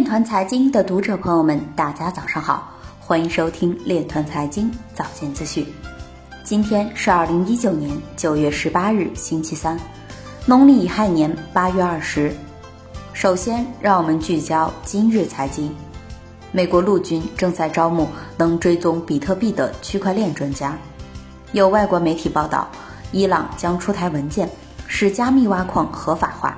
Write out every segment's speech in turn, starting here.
链团财经的读者朋友们，大家早上好，欢迎收听链团财经早间资讯。今天是二零一九年九月十八日，星期三，农历乙亥年八月二十。首先，让我们聚焦今日财经。美国陆军正在招募能追踪比特币的区块链专家。有外国媒体报道，伊朗将出台文件，使加密挖矿合法化。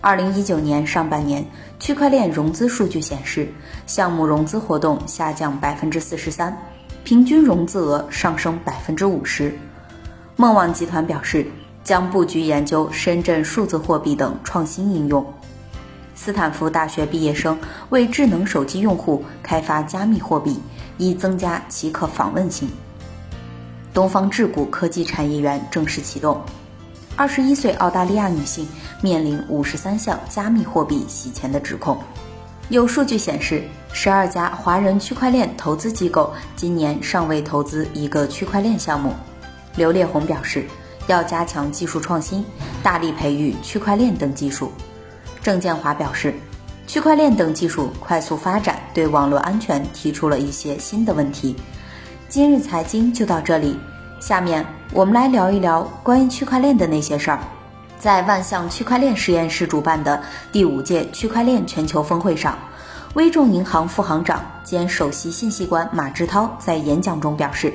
二零一九年上半年，区块链融资数据显示，项目融资活动下降百分之四十三，平均融资额上升百分之五十。梦网集团表示，将布局研究深圳数字货币等创新应用。斯坦福大学毕业生为智能手机用户开发加密货币，以增加其可访问性。东方智谷科技产业园正式启动。二十一岁澳大利亚女性面临五十三项加密货币洗钱的指控。有数据显示，十二家华人区块链投资机构今年尚未投资一个区块链项目。刘烈宏表示，要加强技术创新，大力培育区块链等技术。郑建华表示，区块链等技术快速发展，对网络安全提出了一些新的问题。今日财经就到这里，下面我们来聊一聊关于区块链的那些事儿。在万象区块链实验室主办的第五届区块链全球峰会上，微众银行副行长兼首席信息官马志涛在演讲中表示。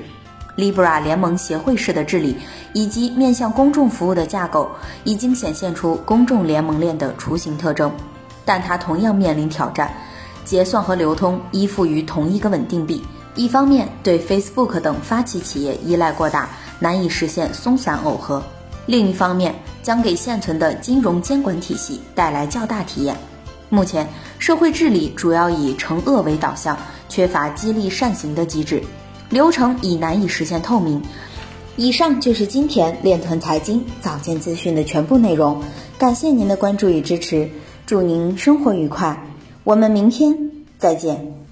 Libra 联盟协会式的治理以及面向公众服务的架构，已经显现出公众联盟链的雏形特征，但它同样面临挑战。结算和流通依附于同一个稳定币，一方面对 Facebook 等发起企业依赖过大，难以实现松散耦合；另一方面将给现存的金融监管体系带来较大体验。目前，社会治理主要以惩恶为导向，缺乏激励善行的机制。流程已难以实现透明。以上就是今天链团财经早间资讯的全部内容，感谢您的关注与支持，祝您生活愉快，我们明天再见。